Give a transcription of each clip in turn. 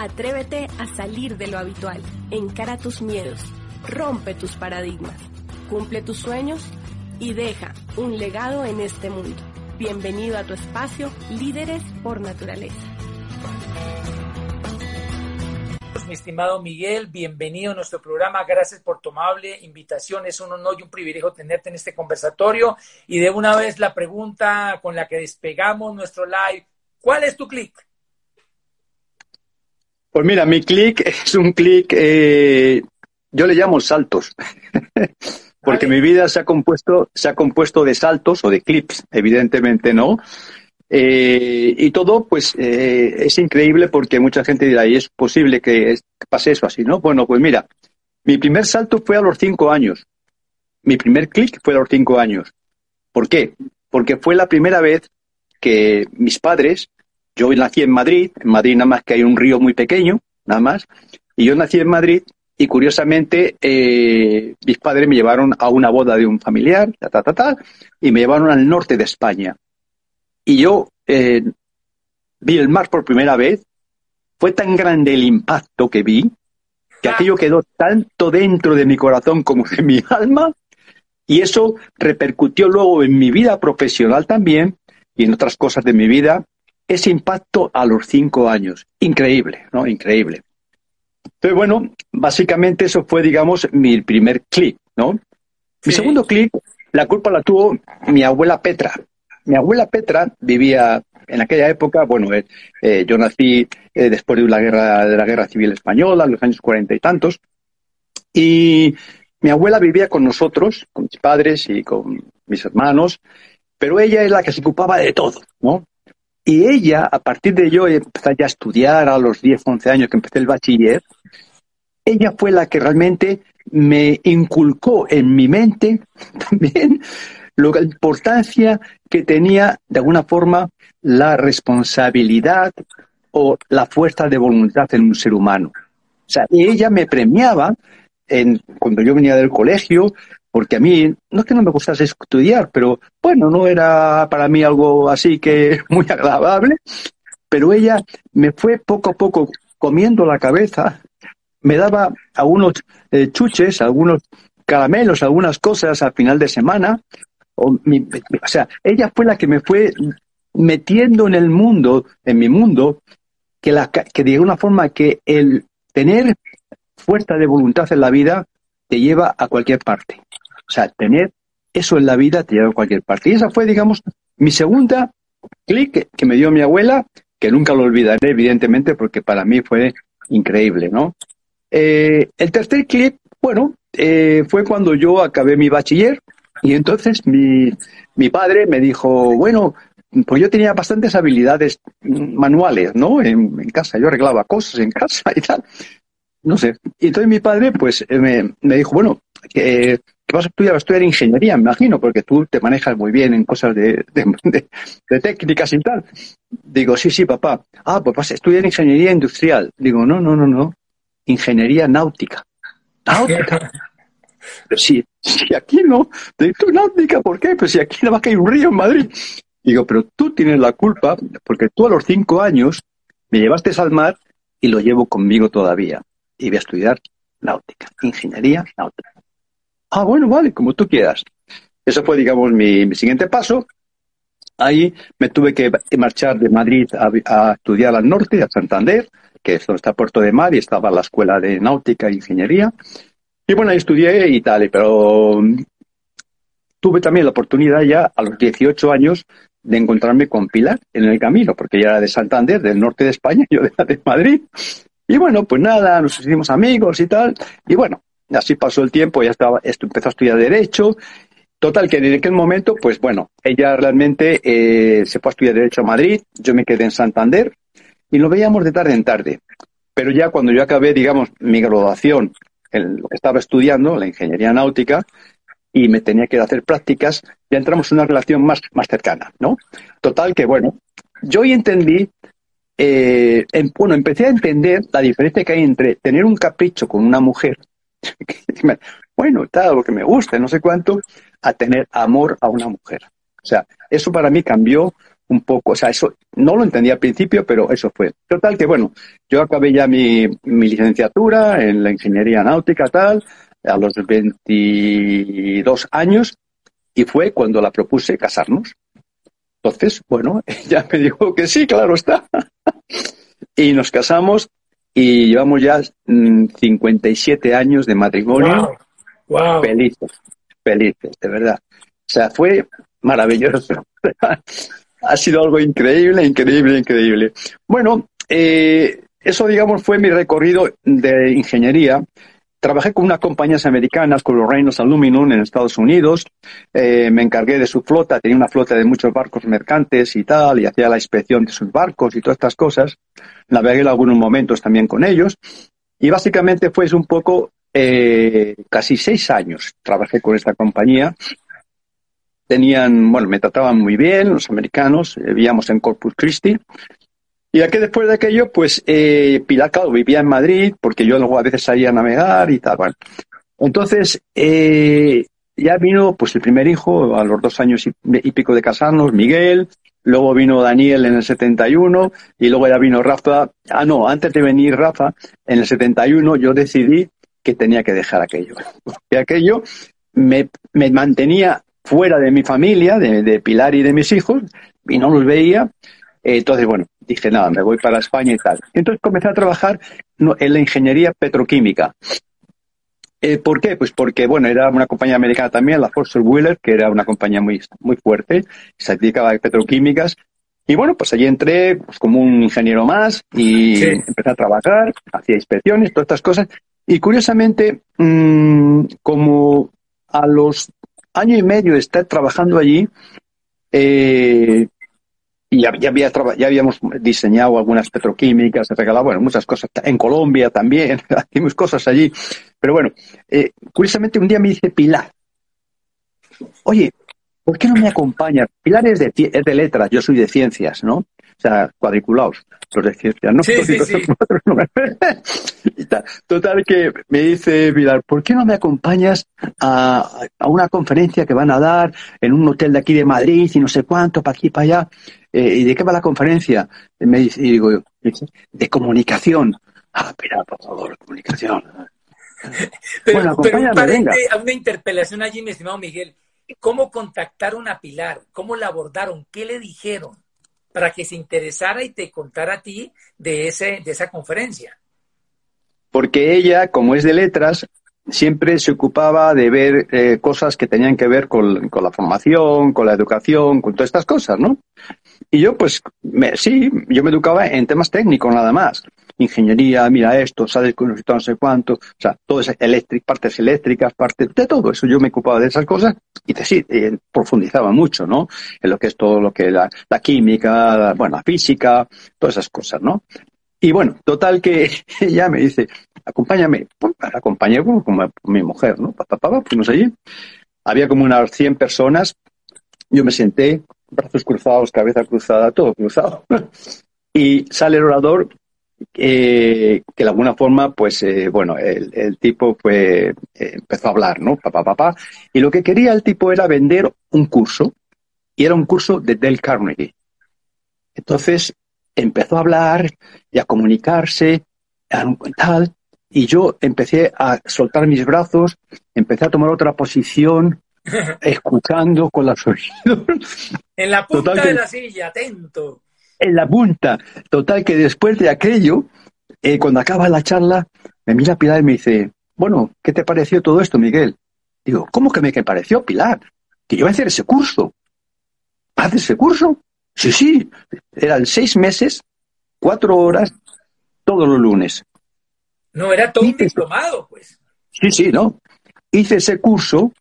Atrévete a salir de lo habitual, encara tus miedos, rompe tus paradigmas, cumple tus sueños y deja un legado en este mundo. Bienvenido a tu espacio Líderes por Naturaleza. Mi estimado Miguel, bienvenido a nuestro programa. Gracias por tu amable invitación. Es un honor y un privilegio tenerte en este conversatorio. Y de una vez la pregunta con la que despegamos nuestro live. ¿Cuál es tu clic? Pues mira, mi clic es un clic, eh, yo le llamo saltos, porque mi vida se ha compuesto, se ha compuesto de saltos o de clips, evidentemente no. Eh, y todo, pues, eh, es increíble porque mucha gente dirá, ¿y es posible que pase eso así, no? Bueno, pues mira, mi primer salto fue a los cinco años. Mi primer clic fue a los cinco años. ¿Por qué? Porque fue la primera vez que mis padres yo nací en Madrid, en Madrid nada más que hay un río muy pequeño, nada más, y yo nací en Madrid y curiosamente eh, mis padres me llevaron a una boda de un familiar, ta, ta, ta, y me llevaron al norte de España. Y yo eh, vi el mar por primera vez, fue tan grande el impacto que vi, que aquello quedó tanto dentro de mi corazón como en mi alma, y eso repercutió luego en mi vida profesional también y en otras cosas de mi vida, ese impacto a los cinco años. Increíble, ¿no? Increíble. Entonces, bueno, básicamente eso fue, digamos, mi primer clic, ¿no? Mi segundo clic, la culpa la tuvo mi abuela Petra. Mi abuela Petra vivía en aquella época, bueno, eh, eh, yo nací eh, después de la guerra de la guerra civil española, en los años cuarenta y tantos, y mi abuela vivía con nosotros, con mis padres y con mis hermanos, pero ella es la que se ocupaba de todo, ¿no? Y ella, a partir de yo empecé ya a estudiar a los 10, 11 años que empecé el bachiller, ella fue la que realmente me inculcó en mi mente también la importancia que tenía, de alguna forma, la responsabilidad o la fuerza de voluntad en un ser humano. O sea, ella me premiaba en, cuando yo venía del colegio, porque a mí no es que no me gustase estudiar, pero bueno, no era para mí algo así que muy agradable, pero ella me fue poco a poco comiendo la cabeza, me daba algunos eh, chuches, algunos caramelos, algunas cosas al final de semana, o, o sea, ella fue la que me fue metiendo en el mundo, en mi mundo, que, la, que de alguna forma que el tener fuerza de voluntad en la vida te lleva a cualquier parte. O sea, tener eso en la vida te lleva a cualquier parte. Y esa fue, digamos, mi segunda clic que me dio mi abuela, que nunca lo olvidaré, evidentemente, porque para mí fue increíble, ¿no? Eh, el tercer clic, bueno, eh, fue cuando yo acabé mi bachiller y entonces mi, mi padre me dijo, bueno, pues yo tenía bastantes habilidades manuales, ¿no? En, en, casa, yo arreglaba cosas en casa y tal. No sé. Y entonces mi padre, pues, me, me dijo, bueno, que ¿Qué vas a estudiar? Vas a estudiar ingeniería, me imagino, porque tú te manejas muy bien en cosas de, de, técnicas y tal. Digo, sí, sí, papá. Ah, pues vas a estudiar ingeniería industrial. Digo, no, no, no, no. Ingeniería náutica. Náutica. Pero si, si aquí no, tú náutica, ¿por qué? Pues si aquí nada más que hay un río en Madrid. Digo, pero tú tienes la culpa porque tú a los cinco años me llevaste al mar y lo llevo conmigo todavía. Y voy a estudiar náutica, ingeniería náutica. Ah, bueno, vale, como tú quieras. Eso fue, digamos, mi, siguiente paso. Ahí me tuve que marchar de Madrid a, estudiar al norte, a Santander, que es donde está Puerto de Mar y estaba la escuela de náutica e ingeniería. Y bueno, ahí estudié y tal, pero mm, tuve también la oportunidad ya a los 18 años de encontrarme con Pilar en el camino, porque ella era de Santander, del norte de España, yo era de Madrid. Y bueno, pues nada, nos hicimos amigos y tal. Y bueno, Así pasó el tiempo, ya estaba, empezó a estudiar Derecho. Total, que en aquel momento, pues bueno, ella realmente eh, se fue a estudiar Derecho a Madrid, yo me quedé en Santander y lo veíamos de tarde en tarde. Pero ya cuando yo acabé, digamos, mi graduación, en lo que estaba estudiando, la ingeniería náutica, y me tenía que hacer prácticas, ya entramos en una relación más, más cercana, ¿no? Total que, bueno, yo hoy entendí, eh, bueno, empecé a entender la diferencia que hay entre tener un capricho con una mujer bueno, tal, lo que me gusta, no sé cuánto, a tener amor a una mujer. sea, eso para mí cambió un poco, o sea, eso no lo entendía al principio, pero eso fue. Total que, bueno, yo acabé ya mi, mi licenciatura en la ingeniería náutica, tal, a los 22 años, y fue cuando la propuse casarnos. Entonces, bueno, ella me dijo que sí, claro está. y nos casamos y llevamos ya 57 mm, años de matrimonio. Wow. Felices, felices, de verdad. O sea, fue maravilloso. ha sido algo increíble, increíble, increíble. Bueno, eh, eso, digamos, fue mi recorrido de ingeniería. Trabajé con unas compañías americanas, con los Reynolds Aluminum en Estados Unidos. Eh, me encargué de su flota, tenía una flota de muchos barcos mercantes y tal, y hacía la inspección de sus barcos y todas estas cosas. Navegué en algunos momentos también con ellos. Y básicamente fue un poco, eh, casi seis años trabajé con esta compañía tenían, bueno, me trataban muy bien los americanos, vivíamos en Corpus Christi. Y aquí después de aquello, pues eh, Pilar, claro, vivía en Madrid, porque yo luego a veces salía a navegar y tal. Bueno, entonces eh, ya vino pues el primer hijo a los dos años y, pico de casarnos, Miguel, luego vino Daniel en el 71 y luego ya vino Rafa. Ah, no, antes de venir Rafa, en el 71 yo decidí que tenía que dejar aquello. Porque aquello me, me mantenía fuera de mi familia, de, Pilar y de mis hijos, y no los veía. entonces, bueno, dije, nada, me voy para España y tal. Entonces comencé a trabajar en la ingeniería petroquímica. Eh, ¿Por qué? Pues porque, bueno, era una compañía americana también, la Forster Wheeler, que era una compañía muy, muy fuerte, se dedicaba a petroquímicas. Y bueno, pues allí entré pues, como un ingeniero más y empecé a trabajar, hacía inspecciones, todas estas cosas. Y curiosamente, mmm, como a los año y medio de estar trabajando allí, eh, y ya, había, ya habíamos diseñado algunas petroquímicas, regalado, bueno, muchas cosas. En Colombia también, hacemos cosas allí. Pero bueno, eh, curiosamente un día me dice Pilar, oye, ¿por qué no me acompañas? Pilar es de letras, yo soy de ciencias, ¿no? O sea, cuadriculados, los de ciencias, ¿no? Sí, sí, sí. Total que me dice Pilar, ¿por qué no me acompañas a, a, una conferencia que van a dar en un hotel de aquí de Madrid y no sé cuánto, para aquí, para allá? Eh, ¿Y de qué va la conferencia? Y me dice, y digo, de comunicación. Ah, Pilar, por favor, comunicación. pero, bueno, pero un venga. a una interpelación allí, mi estimado Miguel. ¿Cómo contactaron a Pilar? ¿Cómo la abordaron? ¿Qué le dijeron? Para que se interesara y te contara a ti de, ese, de esa conferencia. Porque ella, como es de letras, siempre se ocupaba de ver eh, cosas que tenían que ver con, la formación, con la educación, con todas estas cosas, ¿no? Y yo, pues, sí, yo me educaba en temas técnicos nada más. Ingeniería, mira esto, sabes con no sé cuánto, o sea, todo es eléctrico, partes eléctricas, partes de todo eso. Yo me ocupaba de esas cosas y sí, eh, profundizaba mucho, ¿no? En lo que es todo lo que la, la química, bueno, la física, todas esas cosas, ¿no? Y bueno, total que ella me dice, acompáñame, la acompañé como, como mi mujer, ¿no? Papá, fuimos allí. Había como unas 100 personas. Yo me senté, brazos cruzados, cabeza cruzada, todo cruzado. y sale el orador eh, que de alguna forma, pues, eh, bueno, el, tipo fue, eh, empezó a hablar, ¿no? Papá, papá. Y lo que quería el tipo era vender un curso. Y era un curso de Del Carnegie. Entonces, empezó a hablar y a comunicarse, tal, y yo empecé a soltar mis brazos, empecé a tomar otra posición, escuchando con las oídos. En la punta de la silla, atento. En la punta. Total que después de aquello, eh, cuando acaba la charla, me mira Pilar y me dice, bueno, ¿qué te pareció todo esto, Miguel? Digo, ¿cómo que me que pareció, Pilar? Que yo iba a hacer ese curso. ¿Haces ese curso? Sí, sí. Eran seis meses, cuatro horas, todos los lunes. No, era todo un diplomado, pues. Sí, sí, no. Hice ese curso,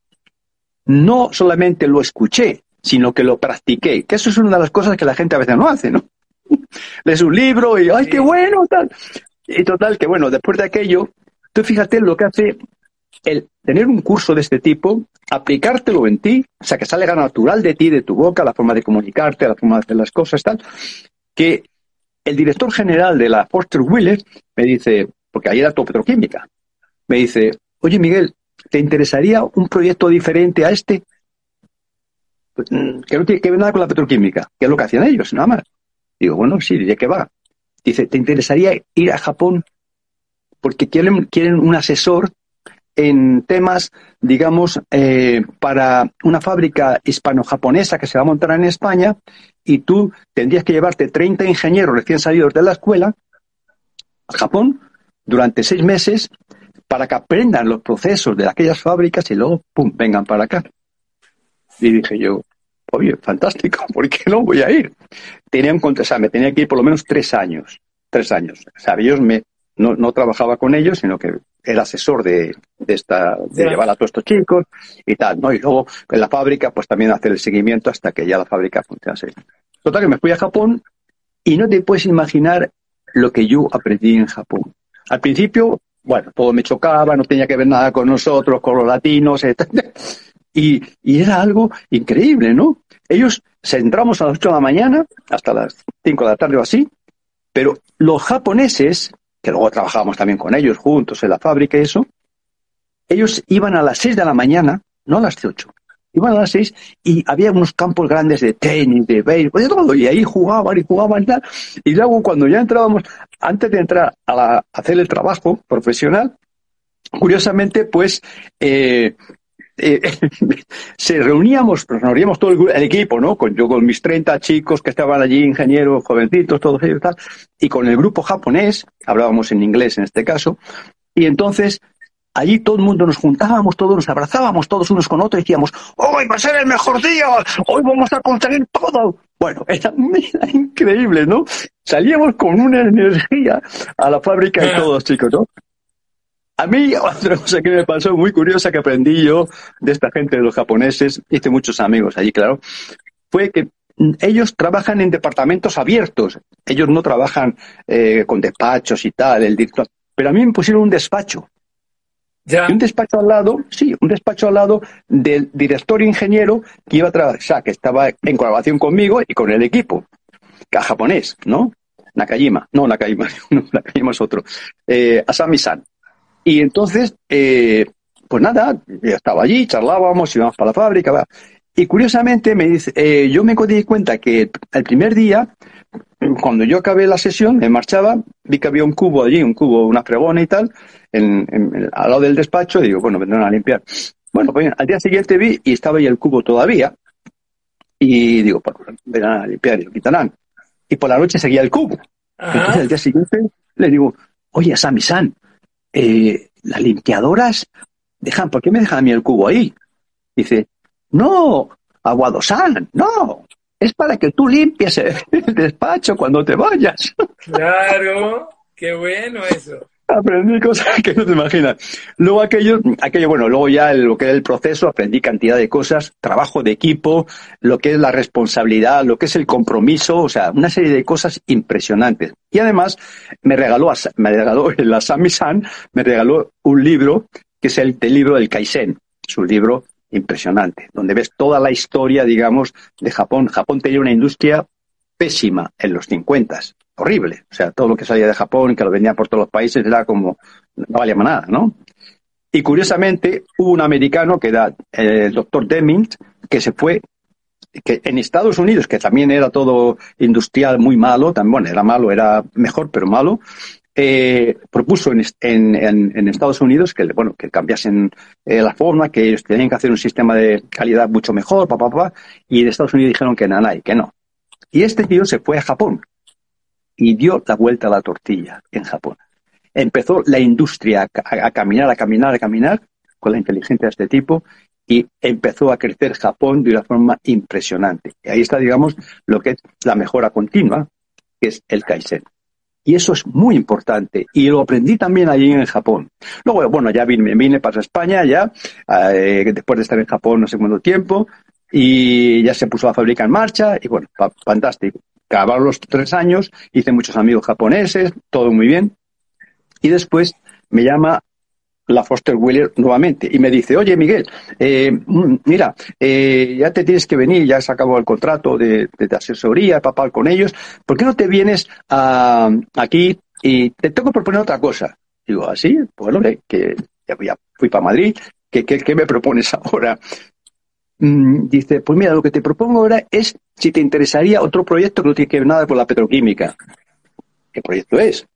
no solamente lo escuché, sino que lo practiqué, que eso es una de las cosas que la gente a veces no hace, ¿no? Lees un libro y, ¡ay, qué bueno! Tal. Y total, que bueno, después de aquello, tú fíjate lo que hace el tener un curso de este tipo, aplicártelo en ti, o sea, que salga natural de ti, de tu boca, la forma de comunicarte, la forma de hacer las cosas, tal, que el director general de la Foster Wheeler me dice, porque ahí era todo petroquímica. Me dice, oye Miguel, ¿te interesaría un proyecto diferente a este? Que no tiene que ver nada con la petroquímica, que es lo que hacían ellos, nada más. Digo, bueno, sí, ¿de qué va? Dice, ¿te interesaría ir a Japón? Porque quieren, quieren un asesor en temas, digamos, eh, para una fábrica hispano-japonesa que se va a montar en España y tú tendrías que llevarte 30 ingenieros recién salidos de la escuela a Japón durante seis meses para que aprendan los procesos de aquellas fábricas y luego, pum, vengan para acá. Y dije yo, oye, fantástico, ¿por qué no voy a ir? Tenía un o sea, me tenía que ir por lo menos tres años, tres años. O sea, ellos me, no, no trabajaba con ellos, sino que era asesor de, de esta, de llevar a todos estos chicos y tal, ¿no? Y luego en la fábrica, pues también hacer el seguimiento hasta que ya la fábrica funcionase. Total que me fui a Japón y no te puedes imaginar lo que yo aprendí en Japón. Al principio, bueno, todo me chocaba, no tenía que ver nada con nosotros, con los latinos, y, era algo increíble, ¿no? Ellos entramos a las 8 de la mañana, hasta las 5 de la tarde o así, pero los japoneses que luego trabajábamos también con ellos juntos en la fábrica y eso, ellos iban a las 6 de la mañana, no a las 8, iban a las 6 y había unos campos grandes de tenis, de béisbol, de todo, y ahí jugaban y jugaban y tal. Y luego cuando ya entrábamos, antes de entrar a, hacer el trabajo profesional, curiosamente, pues eh, eh, se reuníamos, nos reuníamos todo el, equipo, ¿no? Con, yo con mis 30 chicos que estaban allí, ingenieros, jovencitos, todos ellos y tal, y con el grupo japonés, hablábamos en inglés en este caso, y entonces allí todo el mundo nos juntábamos, todos nos abrazábamos, todos unos con otros, y decíamos, hoy va a ser el mejor día, hoy vamos a conseguir todo. Bueno, era, era increíble, ¿no? Salíamos con una energía a la fábrica y todos, chicos, ¿no? A mí, otra cosa que me pasó muy curiosa que aprendí yo de esta gente de los japoneses, hice muchos amigos allí, claro, fue que ellos trabajan en departamentos abiertos. Ellos no trabajan eh, con despachos y tal, el director. Pero a mí me pusieron un despacho. ¿Ya? Y un despacho al lado, sí, un despacho al lado del director ingeniero que iba a trabajar, o sea, que estaba en colaboración conmigo y con el equipo, que japonés, ¿no? Nakajima, no Nakajima, no, Nakajima es otro. Eh, Asami-san. Y entonces, eh, pues nada, estaba allí, charlábamos, íbamos para la fábrica. Y curiosamente me dice, eh, yo me di cuenta que el primer día, cuando yo acabé la sesión, me marchaba, vi que había un cubo allí, un cubo, una fregona y tal, en, al lado del despacho, y digo, bueno, vendrán a limpiar. Bueno, pues al día siguiente vi y estaba ahí el cubo todavía. Y digo, pues vendrán a limpiar y lo quitarán. Y por la noche seguía el cubo. Entonces al día siguiente le digo, oye, Sami-san, eh, las limpiadoras dejan, ¿por qué me dejan a mí el cubo ahí? Dice, no, Aguadosan, no, es para que tú limpies el despacho cuando te vayas. Claro, qué bueno eso aprendí cosas que no te imaginas. Luego aquello, aquello, bueno, luego ya lo que es el proceso, aprendí cantidad de cosas, trabajo de equipo, lo que es la responsabilidad, lo que es el compromiso, o sea, una serie de cosas impresionantes. Y además me regaló, me regaló la Sami-san, me regaló un libro que es el, el libro del Kaizen. Es un libro impresionante, donde ves toda la historia, digamos, de Japón. Japón tenía una industria pésima en los 50 horrible. O sea, todo lo que salía de Japón que lo venía por todos los países era como, no valía nada, ¿no? Y curiosamente hubo un americano que era el doctor Deming, que se fue, que en Estados Unidos, que también era todo industrial muy malo, también, bueno, era malo, era mejor, pero malo, eh, propuso en, en, en, Estados Unidos que, bueno, que cambiasen eh, la forma, que ellos tenían que hacer un sistema de calidad mucho mejor, papá, papá, y de Estados Unidos dijeron que nada, y que no. Y este tío se fue a Japón y dio la vuelta a la tortilla en Japón. Empezó la industria a, caminar, a caminar, a caminar con la inteligencia de este tipo y empezó a crecer Japón de una forma impresionante. Y ahí está, digamos, lo que es la mejora continua, que es el Kaizen. Y eso es muy importante. Y lo aprendí también allí en Japón. Luego, bueno, ya vine, vine para España, ya, eh, después de estar en Japón no sé cuánto tiempo, y ya se puso la fábrica en marcha, y bueno, fantástico acabaron los tres años, hice muchos amigos japoneses, todo muy bien. Y después me llama la Foster Wheeler nuevamente y me dice, oye Miguel, eh, mm, mira, eh, ya te tienes que venir, ya se acabó el contrato de, asesoría, papal con ellos, ¿por qué no te vienes aquí y te tengo que proponer otra cosa? Digo, así, ¿Ah, bueno, que ya, fui para Madrid, ¿qué, qué, qué me propones ahora? Mm, dice, pues mira, lo que te propongo ahora es si te interesaría otro proyecto que no tiene que ver nada con la petroquímica. ¿Qué proyecto es?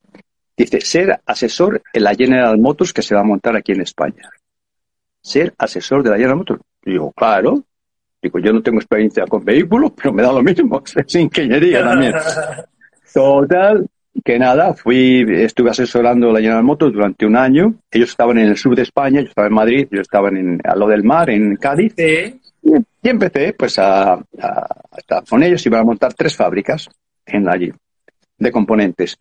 Dice, ser asesor en la General Motors que se va a montar aquí en España. Ser asesor de la General Motors. digo, claro. Digo, yo no tengo experiencia con vehículos, pero me da lo mismo. Es ingeniería también. Total, que nada, fui, estuve asesorando la General Motors durante un año. Ellos estaban en el sur de España, yo estaba en Madrid, yo estaban en, a lo del mar, en Cádiz. Y, empecé pues a, estar con ellos, iban a montar tres fábricas en allí de componentes.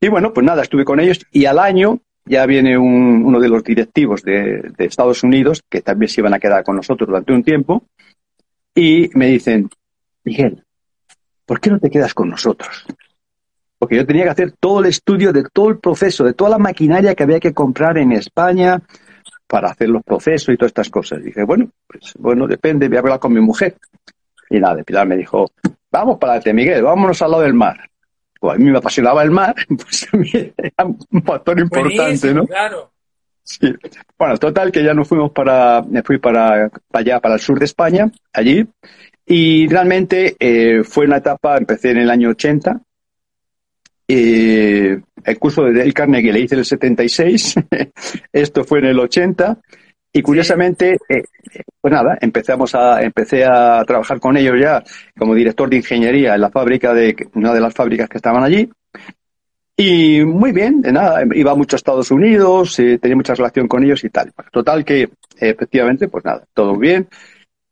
Y bueno, pues nada, estuve con ellos y al año ya viene uno de los directivos de, de Estados Unidos, que también se iban a quedar con nosotros durante un tiempo, y me dicen, Miguel, ¿por qué no te quedas con nosotros? porque yo tenía que hacer todo el estudio de todo el proceso, de toda la maquinaria que había que comprar en España para hacer los procesos y todas estas cosas. Y dije, bueno, pues bueno, depende, voy a hablar con mi mujer. Y nada, Pilar me dijo, vamos para adelante, Miguel, vámonos al lado del mar. Pues a mí me apasionaba el mar, pues también era un factor importante, ¿no? Claro. Sí. Bueno, total que ya nos fuimos para, me fui para, para allá, para el sur de España, allí, y realmente eh, fue una etapa, empecé en el año 80, eh, el curso de Dale Carnegie le hice en el 76, esto fue en el 80, y curiosamente, eh, pues nada, empezamos a, empecé a trabajar con ellos ya como director de ingeniería en la fábrica de una de las fábricas que estaban allí. Y muy bien, de nada, iba mucho a Estados Unidos, eh, tenía mucha relación con ellos y tal. Total que, efectivamente, pues nada, todo bien.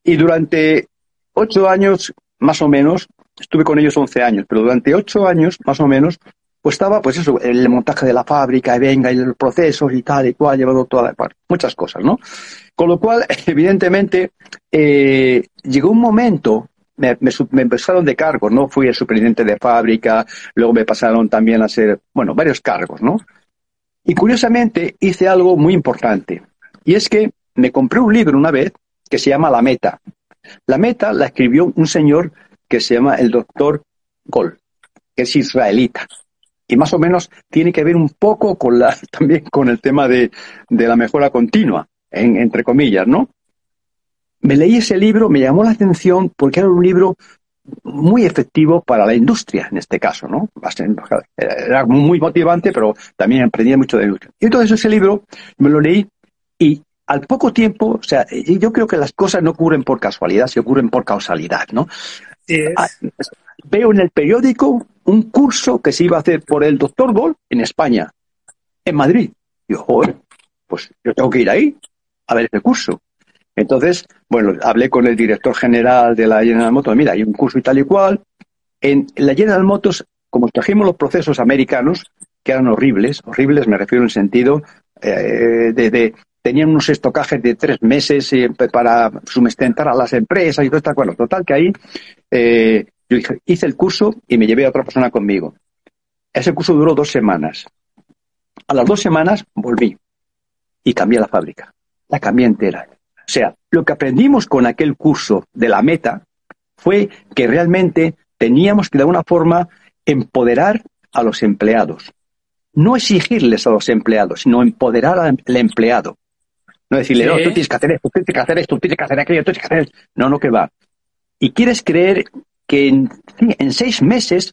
Y durante ocho años, más o menos, estuve con ellos 11 años, pero durante 8 años, más o menos, pues pues eso, el montaje de la fábrica, y venga, y los procesos y tal y cual, llevado toda la, muchas cosas, ¿no? Con lo cual, evidentemente, eh, llegó un momento, me, me, me, empezaron de cargos, ¿no? Fui el superintendente de fábrica, luego me pasaron también a ser, bueno, varios cargos, ¿no? Y curiosamente hice algo muy importante, y es que me compré un libro una vez que se llama La Meta. La Meta la escribió un señor que se llama el doctor Gol, que es israelita. Y más o menos tiene que ver un poco con la, también con el tema de, de la mejora continua, en, entre comillas, ¿no? Me leí ese libro, me llamó la atención porque era un libro muy efectivo para la industria, en este caso, ¿no? Era muy motivante, pero también aprendía mucho de industria. Y entonces ese libro me lo leí y al poco tiempo, o sea, yo creo que las cosas no ocurren por casualidad, se ocurren por causalidad, ¿no? Ah, veo en el periódico un curso que se iba a hacer por el doctor Gol en España, en Madrid. Y yo, joder, pues yo tengo que ir ahí a ver ese curso. Entonces, bueno, hablé con el director general de la General Motors, mira, hay un curso y tal y cual. En la General Motors, como trajimos los procesos americanos, que eran horribles, horribles me refiero en sentido eh, de, tenían unos estocajes de tres meses eh, para sustentar a las empresas y todo esto. Bueno, total que ahí eh, yo hice el curso y me llevé a otra persona conmigo. Ese curso duró dos semanas. A las dos semanas volví y cambié la fábrica. La cambié entera. O sea, lo que aprendimos con aquel curso de la meta fue que realmente teníamos que de alguna forma empoderar a los empleados. No exigirles a los empleados, sino empoderar al empleado. No decirle, no, tú tienes que hacer esto, tú tienes que hacer esto, tú tienes que hacer aquello, tú tienes que hacer esto. No, no, que va. Y quieres creer que en, en seis meses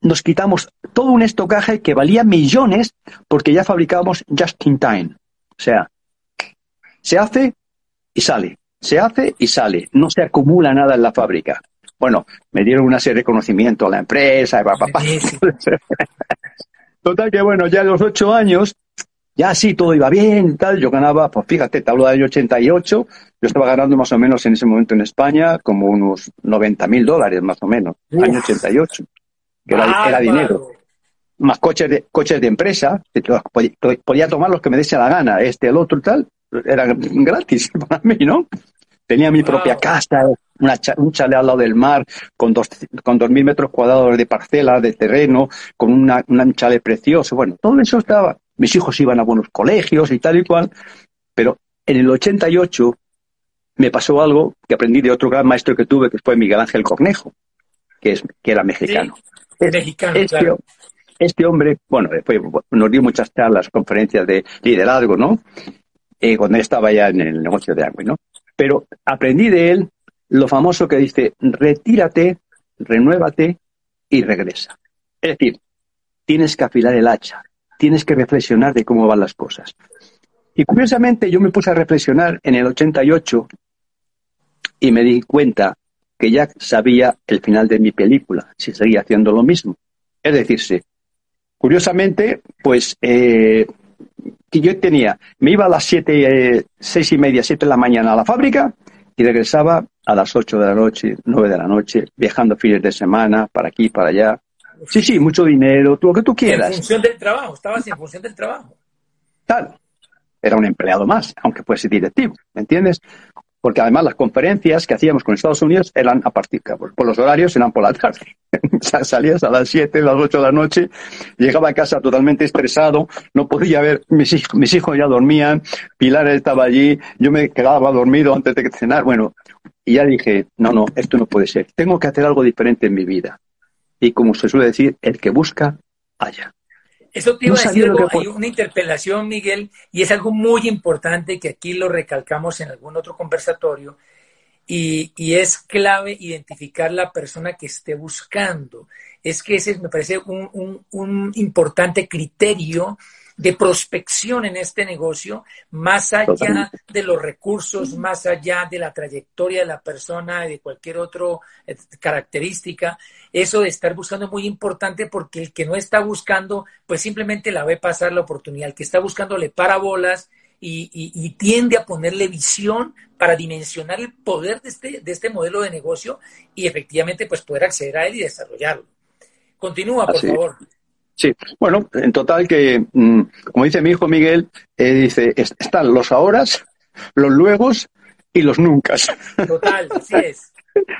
nos quitamos todo un estocaje que valía millones porque ya fabricábamos just in time. O sea, se hace y sale, se hace y sale, no se acumula nada en la fábrica. Bueno, me dieron una serie de reconocimiento a la empresa, Total que bueno, ya a los ocho años ya sí, todo iba bien y tal. Yo ganaba, pues fíjate, te hablo del año 88, yo estaba ganando más o menos en ese momento en España como unos 90 mil dólares más o menos, año 88, que era, dinero. Más coches de, coches de empresa, podía, tomar los que me diese la gana, este, el otro y tal, era gratis para mí, ¿no? Tenía mi propia casa, una un chalet al lado del mar, con dos, con dos mil metros cuadrados de parcela, de terreno, con una, un chalet precioso. Bueno, todo eso estaba mis hijos iban a buenos colegios y tal y cual, pero en el 88 me pasó algo que aprendí de otro gran maestro que tuve, que fue Miguel Ángel Cornejo, que, es, que era mexicano. mexicano, este, claro. Este hombre, bueno, después nos dio muchas charlas, conferencias de liderazgo, ¿no? Eh, cuando estaba ya en el negocio de agua, ¿no? Pero aprendí de él lo famoso que dice, retírate, renuévate y regresa. Es decir, tienes que afilar el hacha, tienes que reflexionar de cómo van las cosas. Y curiosamente yo me puse a reflexionar en el 88 y me di cuenta que ya sabía el final de mi película, si seguía haciendo lo mismo. Es decir, curiosamente, pues eh, que yo tenía, me iba a las siete, eh, seis y media, siete de la mañana a la fábrica y regresaba a las ocho de la noche, nueve de la noche, viajando fines de semana, para aquí, para allá. Sí, sí, mucho dinero, lo que tú quieras. En función del trabajo, estabas en función del trabajo. Tal. Era un empleado más, aunque fuese directivo, ¿me entiendes? porque además las conferencias que hacíamos con Estados Unidos eran a partir, por los horarios eran por la tarde. Salías a las 7, las 8 de la noche, llegaba a casa totalmente estresado, no podía ver, mis hijos, mis hijos ya dormían, Pilar estaba allí, yo me quedaba dormido antes de cenar, bueno, y ya dije, no, no, esto no puede ser, tengo que hacer algo diferente en mi vida. Y como se suele decir, el que busca, haya. Eso te iba a decir hay una interpelación, Miguel, y es algo muy importante que aquí lo recalcamos en algún otro conversatorio, y, es clave identificar la persona que esté buscando. Es que ese me parece un, un importante criterio de prospección en este negocio, más allá de los recursos, más allá de la trayectoria de la persona, de cualquier otra eh, característica. Eso de estar buscando es muy importante porque el que no está buscando, pues simplemente la ve pasar la oportunidad. El que está buscando le para bolas y, tiende a ponerle visión para dimensionar el poder de este, de este modelo de negocio y efectivamente pues poder acceder a él y desarrollarlo. Continúa, por favor. Sí, bueno, en total que, mm, como dice mi hijo Miguel, eh, dice, están los ahora, los luegos y los nunca. Total, así es.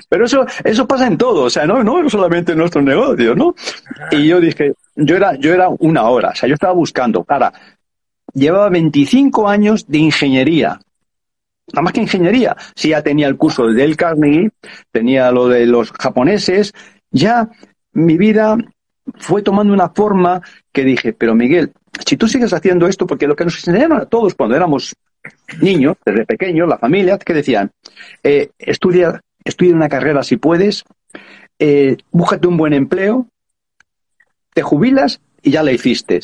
Pero eso, eso pasa en todo, o sea, no, no solamente en nuestro negocio, ¿no? Y yo dije, yo era, yo era una hora, o sea, yo estaba buscando, para, llevaba 25 años de ingeniería, nada más que ingeniería. Si ya tenía el curso de Del Carnegie, tenía lo de los japoneses, ya mi vida fue tomando una forma que dije, pero Miguel, si tú sigues haciendo esto, porque lo que nos enseñaron a todos cuando éramos niños, desde pequeños, la familia, que decían, eh, estudia, estudia una carrera si puedes, eh, búscate un buen empleo, te jubilas y ya la hiciste.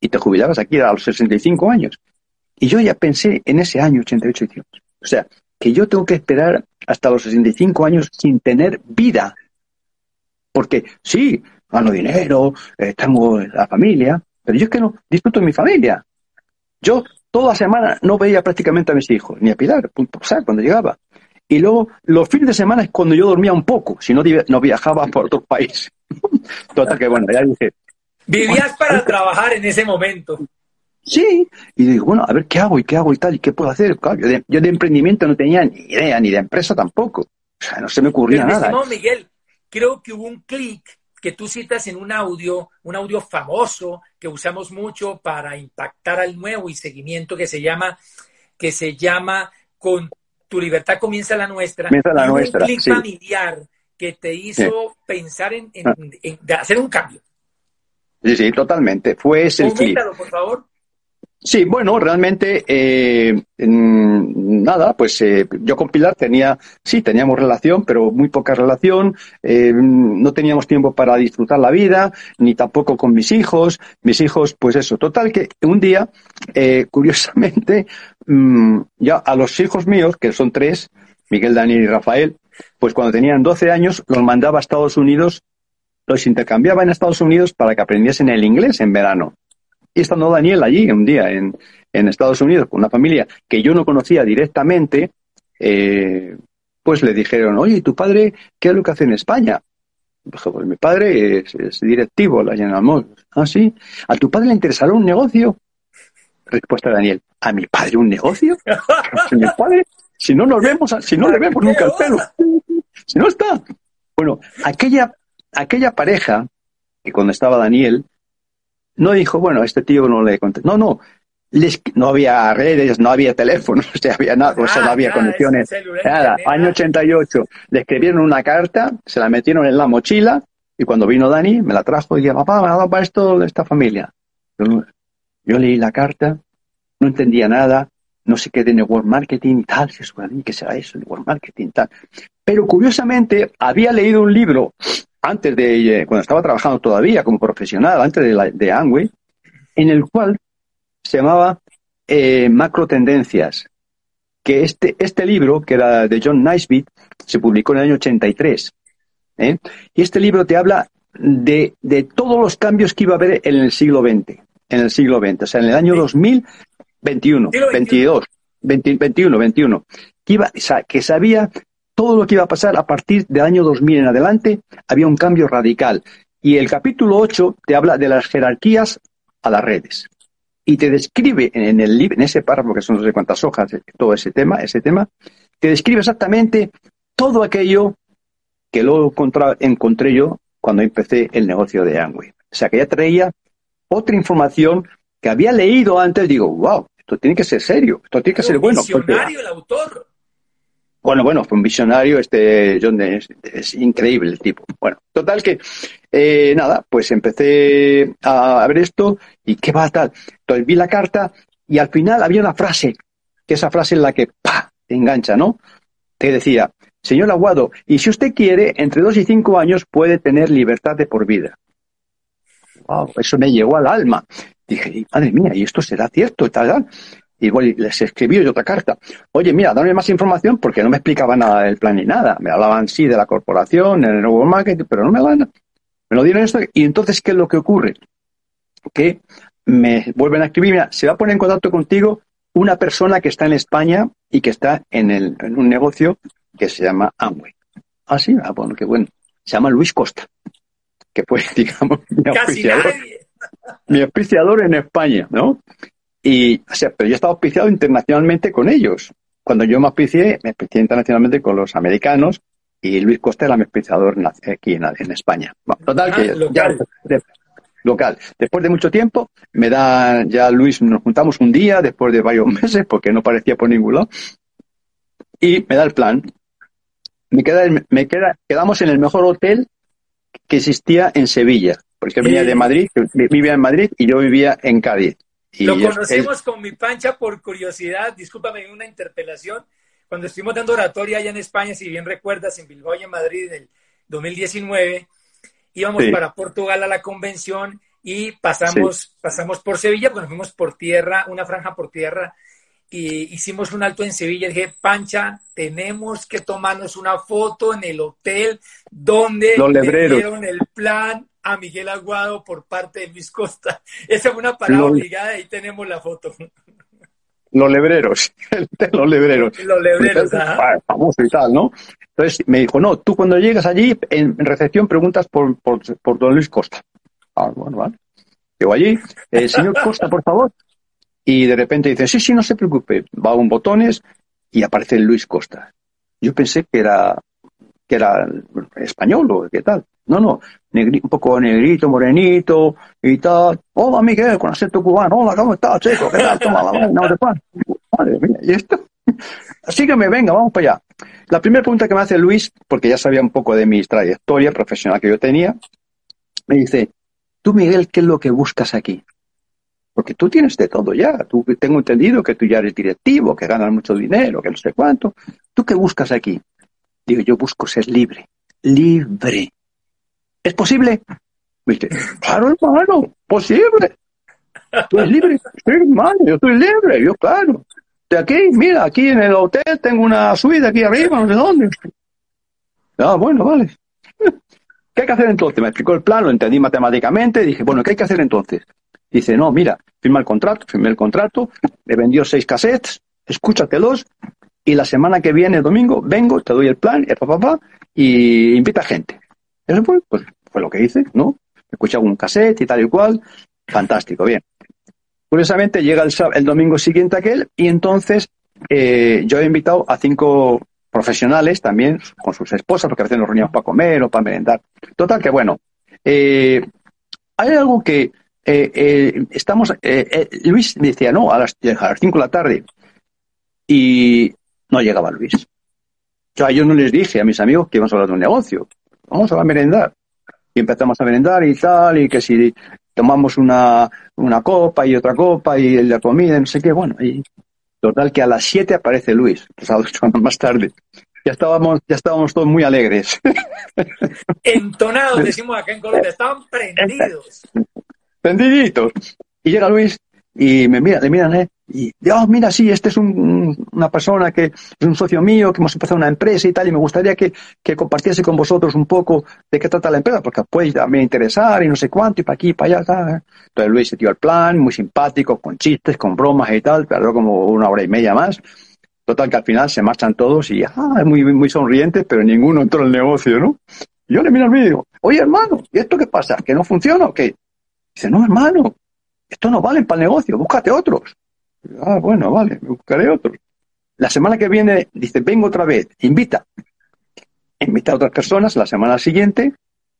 Y te jubilabas aquí a los 65 años. Y yo ya pensé en ese año 88 O sea, que yo tengo que esperar hasta los 65 años sin tener vida. Porque sí, gano dinero, eh, tengo la familia, pero yo es que no disfruto de mi familia. Yo toda semana no veía prácticamente a mis hijos, ni a Pilar, ¿sabes? Cuando llegaba. Y luego los fines de semana es cuando yo dormía un poco, si no, no viajaba por otros países. Total que bueno, ya dije. Vivías para trabajar en ese momento. Sí, y digo, bueno, a ver qué hago y qué hago y tal, y qué puedo hacer. yo, de, yo, de, emprendimiento no tenía ni idea, ni de empresa tampoco. O sea, no se me ocurría nada. No, Miguel, creo que hubo un clic que tú citas en un audio, un audio famoso que usamos mucho para impactar al nuevo y seguimiento que se llama, que se llama Con tu libertad comienza la nuestra. Comienza la nuestra. Un clic familiar que te hizo pensar en, ah. hacer un cambio. Sí, sí, totalmente. Fue ese el clic. por favor. Sí, bueno, realmente eh, nada, pues eh, yo con Pilar tenía, sí, teníamos relación, pero muy poca relación, eh, no teníamos tiempo para disfrutar la vida, ni tampoco con mis hijos, mis hijos, pues eso, total que un día, curiosamente, mm, ya a los hijos míos, que son tres, Miguel, Daniel y Rafael, pues cuando tenían 12 años los mandaba a Estados Unidos, los intercambiaba en Estados Unidos para que aprendiesen el inglés en verano. Y estando Daniel allí un día en, Estados Unidos con una familia que yo no conocía directamente, eh, pues le dijeron, oye, ¿y tu padre qué es lo que hace en España? Dijo, pues mi padre es, directivo, la General Motors. ¿Ah, sí? ¿A tu padre le interesará un negocio? Respuesta de Daniel, ¿a mi padre un negocio? si no nos vemos, si no le vemos nunca el pelo, si no está. Bueno, aquella, aquella pareja que cuando estaba Daniel, no dijo, bueno, este tío no le contestó. No, no. no había redes, no había teléfonos, o había nada, no ah, había conexiones. Nada. Año 88. Le escribieron una carta, se la metieron en la mochila y cuando vino Dani me la trajo y dije, papá, me ha dado para esto de esta familia. Yo, leí la carta, no entendía nada, no sé qué de network marketing y tal, ¿qué será eso? Network marketing y tal. Pero curiosamente había leído un libro antes de, eh, cuando estaba trabajando todavía como profesional, antes de, la, de Amway, en el cual se llamaba eh, Macro Tendencias, que este, este libro, que era de John Naisbitt, se publicó en el año 83. ¿eh? Y este libro te habla de, de, todos los cambios que iba a haber en el siglo XX, en el siglo XX, o sea, en el año 2021, 22, 21, 21, que, iba, que sabía todo lo que iba a pasar a partir del año 2000 en adelante, había un cambio radical. Y el capítulo 8 te habla de las jerarquías a las redes y te describe en el en ese párrafo que son no sé cuántas hojas, todo ese tema, ese tema, te describe exactamente todo aquello que luego encontré yo cuando empecé el negocio de Amway. O sea, que ya traía otra información que había leído antes, digo, wow, esto tiene que ser serio, esto tiene que ser bueno. El autor. Bueno, bueno, fue un visionario, este John es, increíble el tipo. Bueno, total que, eh, nada, pues empecé a ver esto y qué va tal. Entonces vi la carta y al final había una frase, que esa frase es la que, pa, te engancha, ¿no? Te decía, señor Aguado, y si usted quiere, entre dos y cinco años puede tener libertad de por vida. Wow, eso me llegó al alma. Dije, madre mía, ¿y esto será cierto? Y tal, y les escribí yo otra carta. Oye, mira, dame más información porque no me explicaba nada del plan ni nada. Me hablaban sí de la corporación, el nuevo marketing, pero no me hablaban. Me lo dieron esto. Y entonces, ¿qué es lo que ocurre? Que me vuelven a escribir, mira, se va a poner en contacto contigo una persona que está en España y que está en, el, en un negocio que se llama Amway. Ah, sí, ah, bueno, qué bueno. Se llama Luis Costa, que fue, digamos, mi auspiciador, mi auspiciador en España, ¿no? Y, o sea, pero yo estaba auspiciado internacionalmente con ellos. Cuando yo me auspicié, me auspicié internacionalmente con los americanos y Luis Costa era mi auspiciador aquí en, España. total, que ah, ya, local. Después de mucho tiempo, me da, ya Luis, nos juntamos un día, después de varios meses, porque no parecía por ningún lado, y me da el plan. Me queda, me queda, quedamos en el mejor hotel que existía en Sevilla, porque él venía de Madrid, vivía en Madrid y yo vivía en Cádiz. Lo conocemos con mi pancha por curiosidad, discúlpame, una interpelación. Cuando estuvimos dando oratoria allá en España, si bien recuerdas, en Bilbao y en Madrid en el 2019, íbamos para Portugal a la convención y pasamos, pasamos por Sevilla, porque nos fuimos por tierra, una franja por tierra, y hicimos un alto en Sevilla. Dije, Pancha, tenemos que tomarnos una foto en el hotel donde dieron el plan a Miguel Aguado por parte de Luis Costa. Esa fue una parada obligada, ahí tenemos la foto. Los lebreros, los lebreros. Los lebreros, Famoso y tal, ¿no? Entonces me dijo, no, tú cuando llegas allí, en, recepción preguntas por, por, por, don Luis Costa. Ah, bueno, vale. Llego allí, eh, señor Costa, por favor. Y de repente dice, sí, sí, no se preocupe. Va a un botones y aparece Luis Costa. Yo pensé que era, que era español o qué tal. No, no, un poco negrito, morenito y tal. Hola, Miguel, con acento cubano. Hola, ¿cómo estás, chico? ¿Qué tal? Toma la mano de pan. Madre mía, ¿y esto? Así que me venga, vamos para allá. La primera pregunta que me hace Luis, porque ya sabía un poco de mi trayectoria profesional que yo tenía, me dice, tú, Miguel, ¿qué es lo que buscas aquí? Porque tú tienes de todo ya. Tú, tengo entendido que tú ya eres directivo, que ganas mucho dinero, que no sé cuánto. ¿Tú qué buscas aquí? Digo, yo busco ser libre. Libre. ¿Es posible? ¿Viste? Claro, hermano, posible. ¿Tú eres libre? Sí, hermano, yo estoy libre, yo claro. De aquí, mira, aquí en el hotel tengo una suite aquí arriba, no sé dónde. Ah, bueno, vale. ¿Qué hay que hacer entonces? Me explicó el plan, lo entendí matemáticamente, dije, bueno, ¿qué hay que hacer entonces? Dice, no, mira, firma el contrato, firmé el contrato, me vendió seis cassettes, escúchatelos, y la semana que viene, el domingo, vengo, te doy el plan, el papá, y invita gente. Eso fue, pues, fue lo que hice, ¿no? Escuché un cassette y tal y cual. Fantástico, bien. Curiosamente llega el, domingo siguiente aquel y entonces eh, yo he invitado a cinco profesionales también con sus esposas, porque a veces nos reuníamos para comer o para merendar. Total que bueno, eh, hay algo que eh, estamos, Luis decía, no, a las, 5 de la tarde y no llegaba Luis. Yo no les dije a mis amigos que íbamos a hablar de un negocio vamos a merendar. Y empezamos a merendar y tal, y que si tomamos una, una copa y otra copa y la comida, no sé qué, bueno, y Total que a las 7 aparece Luis, pasado ocho horas más tarde. Ya estábamos, ya estábamos todos muy alegres. Entonados, decimos acá en Colombia, estaban prendidos. Prendiditos. Y llega Luis y me mira, le miran, ¿eh? Y, Dios, mira, sí, este es un, una persona que es un socio mío, que hemos empezado una empresa y tal, y me gustaría que, que compartiese con vosotros un poco de qué trata la empresa, porque puede también interesar y no sé cuánto, y para aquí, para allá. Entonces Luis se dio el plan, muy simpático, con chistes, con bromas y tal, tardó como una hora y media más. Total que al final se marchan todos y, ah, muy, muy sonrientes, pero ninguno entró en el negocio, ¿no? Y yo le miro al vídeo y oye, hermano, ¿y esto qué pasa? ¿Que no funciona o qué? Dice, no, hermano, esto no vale para el negocio, búscate otros. Ah, bueno, vale, me buscaré otros. La semana que viene dice, vengo otra vez, invita. Invita a otras personas la semana siguiente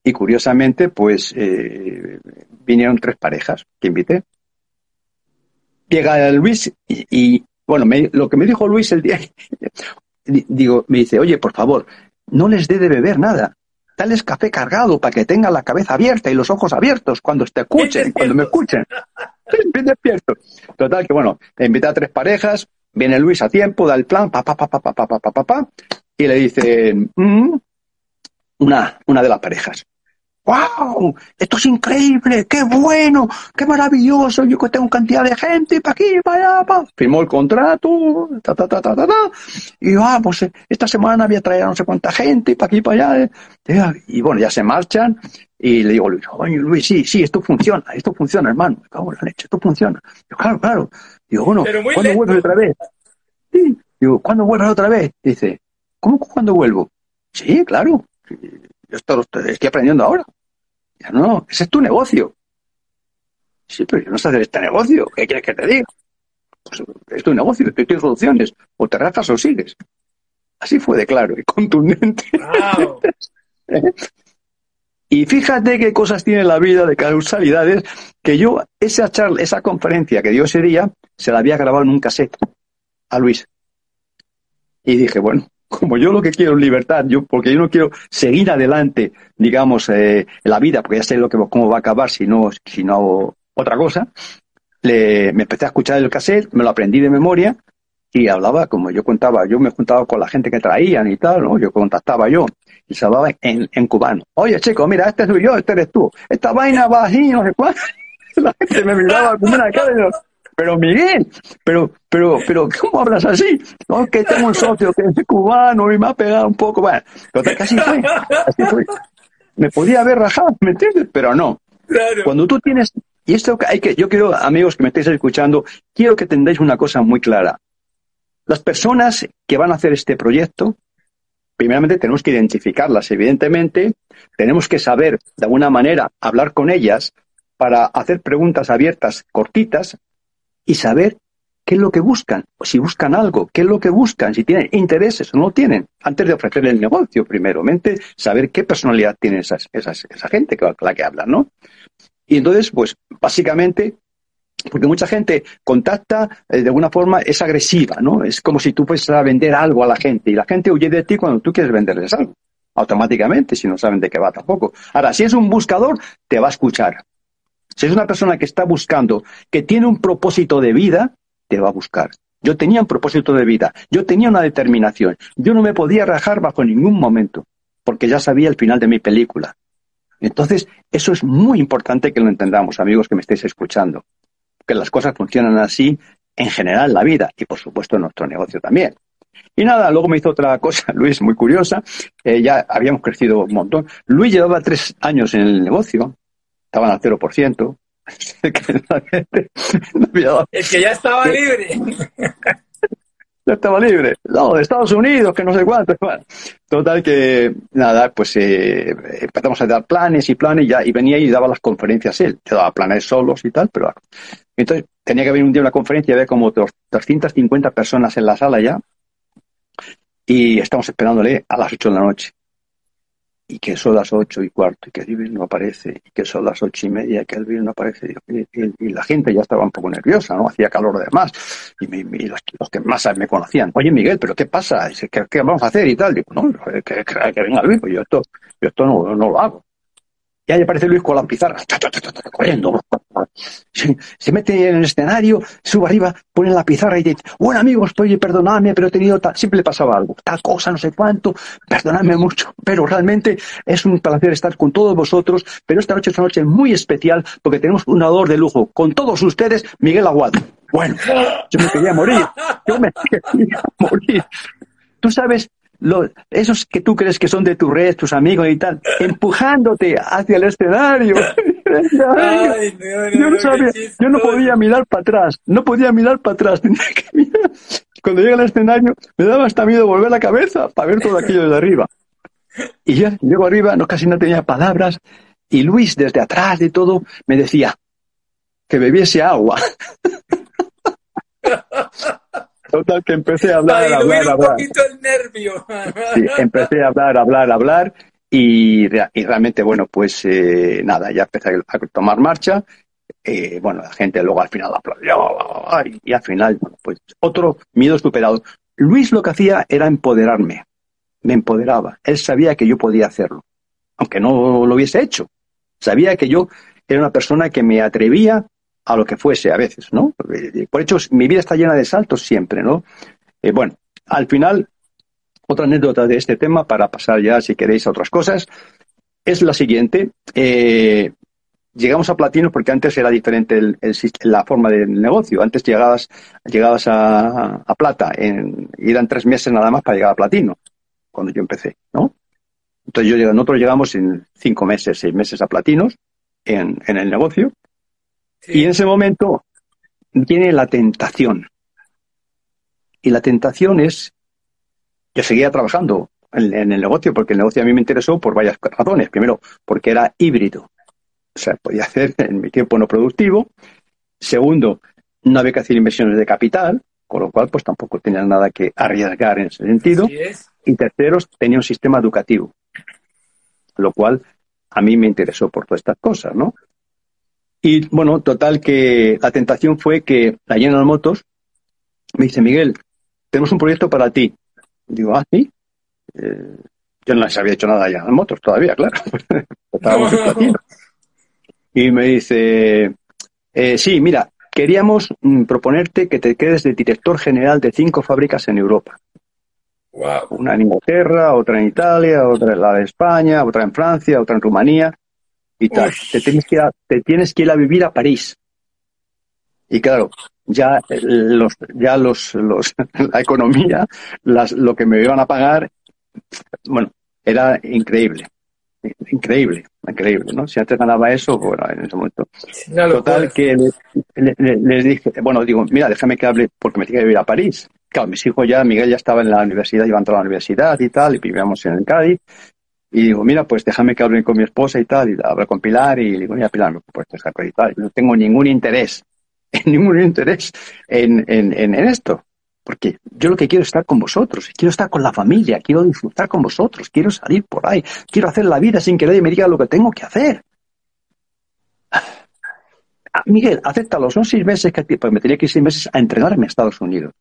y curiosamente, pues eh, vinieron tres parejas que invité. Llega Luis y, bueno, lo que me dijo Luis el día, digo, me dice, oye, por favor, no les dé de beber nada. Dales café cargado para que tengan la cabeza abierta y los ojos abiertos cuando te escuchen, cuando me escuchen. Bien despierto. Total, que bueno, invita a tres parejas, viene Luis a tiempo, da el plan, pa, pa, pa, pa, pa, pa, pa, pa, pa, y le dice, mm", una, una de las parejas, ¡Wow! Esto es increíble, qué bueno, qué maravilloso. Yo que tengo cantidad de gente para aquí, para allá, pa. Firmó el contrato, ta, ta, ta, ta, ta, ta. Y vamos, pues eh, esta semana había traído no sé cuánta gente para aquí, para allá. Eh. Y bueno, ya se marchan. Y le digo, Luis, oye, Luis, sí, sí, esto funciona, esto funciona, hermano. Me cago en la leche, esto funciona. Yo, claro, claro. Digo, bueno, ¿cuándo vuelves otra vez? Sí. Digo, ¿cuándo vuelves otra vez? Dice, ¿cómo cuándo vuelvo? Sí, claro. Yo estoy aprendiendo ahora. Ya no, ese es tu negocio. Sí, pero yo no sé hacer este negocio. ¿Qué quieres que te diga? Pues es tu negocio, tú tienes soluciones. O te rajas o sigues. Así fue de claro y contundente. y fíjate qué cosas tiene la vida de causalidades que yo, esa charla, esa conferencia que dio ese día, se la había grabado en un cassette a Luis. Y dije, bueno, como yo lo que quiero es libertad, yo, porque yo no quiero seguir adelante, digamos, eh, la vida, porque ya sé lo que, cómo va a acabar si no, si no hago otra cosa, le, me empecé a escuchar el cassette, me lo aprendí de memoria y hablaba, como yo contaba, yo me juntaba con la gente que traían y tal, ¿no? Yo contactaba yo y se hablaba en, en cubano. Oye, chico, mira, este soy yo, este eres tú. Esta vaina va así, no sé cuál. La gente me miraba como una cara y pero Miguel, pero, pero, pero, ¿cómo hablas así? No, que tengo un socio que es cubano y me ha pegado un poco. Bueno, casi fue, así fue. Me podía haber rajado, ¿me entiendes? Pero no. Cuando tú tienes, y esto hay que, yo quiero, amigos que me estéis escuchando, quiero que tengáis una cosa muy clara. Las personas que van a hacer este proyecto, primeramente tenemos que identificarlas, evidentemente, tenemos que saber, de alguna manera, hablar con ellas para hacer preguntas abiertas, cortitas, y saber qué es lo que buscan, o si buscan algo, qué es lo que buscan, si tienen intereses o no tienen, antes de ofrecerle el negocio, primeramente, saber qué personalidad tiene esas, esas, esa gente con la que hablan, ¿no? Y entonces, pues, básicamente, porque mucha gente contacta eh, de alguna forma, es agresiva, ¿no? Es como si tú fueses a vender algo a la gente y la gente huye de ti cuando tú quieres venderles algo, automáticamente, si no saben de qué va tampoco. Ahora, si es un buscador, te va a escuchar. Si es una persona que está buscando, que tiene un propósito de vida, te va a buscar. Yo tenía un propósito de vida, yo tenía una determinación, yo no me podía rajar bajo ningún momento, porque ya sabía el final de mi película. Entonces, eso es muy importante que lo entendamos, amigos que me estéis escuchando, que las cosas funcionan así en general en la vida y por supuesto en nuestro negocio también. Y nada, luego me hizo otra cosa, Luis, muy curiosa, eh, ya habíamos crecido un montón. Luis llevaba tres años en el negocio, estaban al 0%. El que ya estaba libre. ya estaba libre. No, de Estados Unidos, que no sé cuánto. total que, nada, pues eh, empezamos a dar planes y planes ya, y venía y daba las conferencias él. Yo daba planes solos y tal, pero... Entonces tenía que venir un día a una conferencia y había como 350 personas en la sala ya y estamos esperándole a las 8 de la noche y que son las ocho y cuarto y que Elvin no aparece y que son las ocho y media y que Elvin no aparece y, la gente ya estaba un poco nerviosa, ¿no? Hacía calor de más y, los, que más me conocían, oye Miguel, ¿pero qué pasa? ¿Qué, qué vamos a hacer y tal? Digo, no, que, que, venga Luis, pues yo esto, yo esto no, no lo hago. Y ahí aparece Luis con la pizarra, corriendo, Se, mete en el escenario, sube arriba, pone la pizarra y dice, bueno amigos, oye, perdonadme, pero he tenido tal, siempre le pasaba algo, tal cosa, no sé cuánto, perdonadme mucho, pero realmente es un placer estar con todos vosotros, pero esta noche es una noche muy especial porque tenemos un ador de lujo con todos ustedes, Miguel Aguado. Bueno, yo me quería morir, yo me quería morir. Tú sabes esos que tú crees que son de tu red, tus amigos y tal, empujándote hacia el escenario. yo, no sabía, yo no podía mirar para atrás, no podía mirar para atrás, Cuando llega al escenario me daba hasta miedo volver la cabeza para ver todo aquello desde arriba. Y ya llego arriba, no casi no tenía palabras, y Luis desde atrás de todo me decía que bebiese agua. Total, que empecé a hablar, hablar, hablar. el nervio. Sí, empecé a hablar, hablar, hablar. Y, realmente, bueno, pues eh, nada, ya empecé a tomar marcha. Eh, bueno, la gente luego al final aplaudió. Y, al final, bueno, pues otro miedo superado. Luis lo que hacía era empoderarme. Me empoderaba. Él sabía que yo podía hacerlo. Aunque no lo hubiese hecho. Sabía que yo era una persona que me atrevía a lo que fuese a veces, ¿no? Por hecho, mi vida está llena de saltos siempre, ¿no? Eh, bueno, al final, otra anécdota de este tema, para pasar ya, si queréis, a otras cosas, es la siguiente. Eh, llegamos a platino porque antes era diferente la forma del negocio. Antes llegabas, llegabas a, plata, y eran tres meses nada más para llegar a platino, cuando yo empecé, ¿no? Entonces yo, nosotros llegamos en cinco meses, seis meses a platinos en el negocio y en ese momento viene la tentación. Y la tentación es, yo seguía trabajando en, el negocio, porque el negocio a mí me interesó por varias razones. Primero, porque era híbrido. O sea, podía hacer en mi tiempo no productivo. Segundo, no había que hacer inversiones de capital, con lo cual pues tampoco tenía nada que arriesgar en ese sentido. Y tercero, tenía un sistema educativo, lo cual a mí me interesó por todas estas cosas, ¿no? Y bueno, total que la tentación fue que la General Motos me dice, Miguel, tenemos un proyecto para ti. Digo, ah, sí. Eh, yo no les había hecho nada a General Motors todavía, claro. y me dice, eh, sí, mira, queríamos mm, proponerte que te quedes de director general de cinco fábricas en Europa. Una en Inglaterra, otra en Italia, otra en la de España, otra en Francia, otra en Rumanía y tal. Te tienes, que ir a, te tienes que ir a vivir a París. Y claro, ya los, ya los, los, la economía, las, lo que me iban a pagar, bueno, era increíble. Increíble, increíble, ¿no? Si antes ganaba eso, bueno, en ese momento. Total, que les, dije, bueno, digo, mira, déjame que hable porque me tiene que vivir a París. Claro, mis hijos ya, Miguel ya estaba en la universidad, iba a entrar a la universidad y tal, y vivíamos en el Cádiz. Y digo, mira, pues déjame que hable con mi esposa y tal, y hablo con Pilar, y digo, mira, Pilar, pues dejar y tal. No tengo ningún interés, ningún interés en, en, en, esto. Porque yo lo que quiero es estar con vosotros, quiero estar con la familia, quiero disfrutar con vosotros, quiero salir por ahí, quiero hacer la vida sin que nadie me diga lo que tengo que hacer. Ah, Miguel, acéptalo, son seis meses que pues me tenía que ir seis meses a entrenarme a Estados Unidos.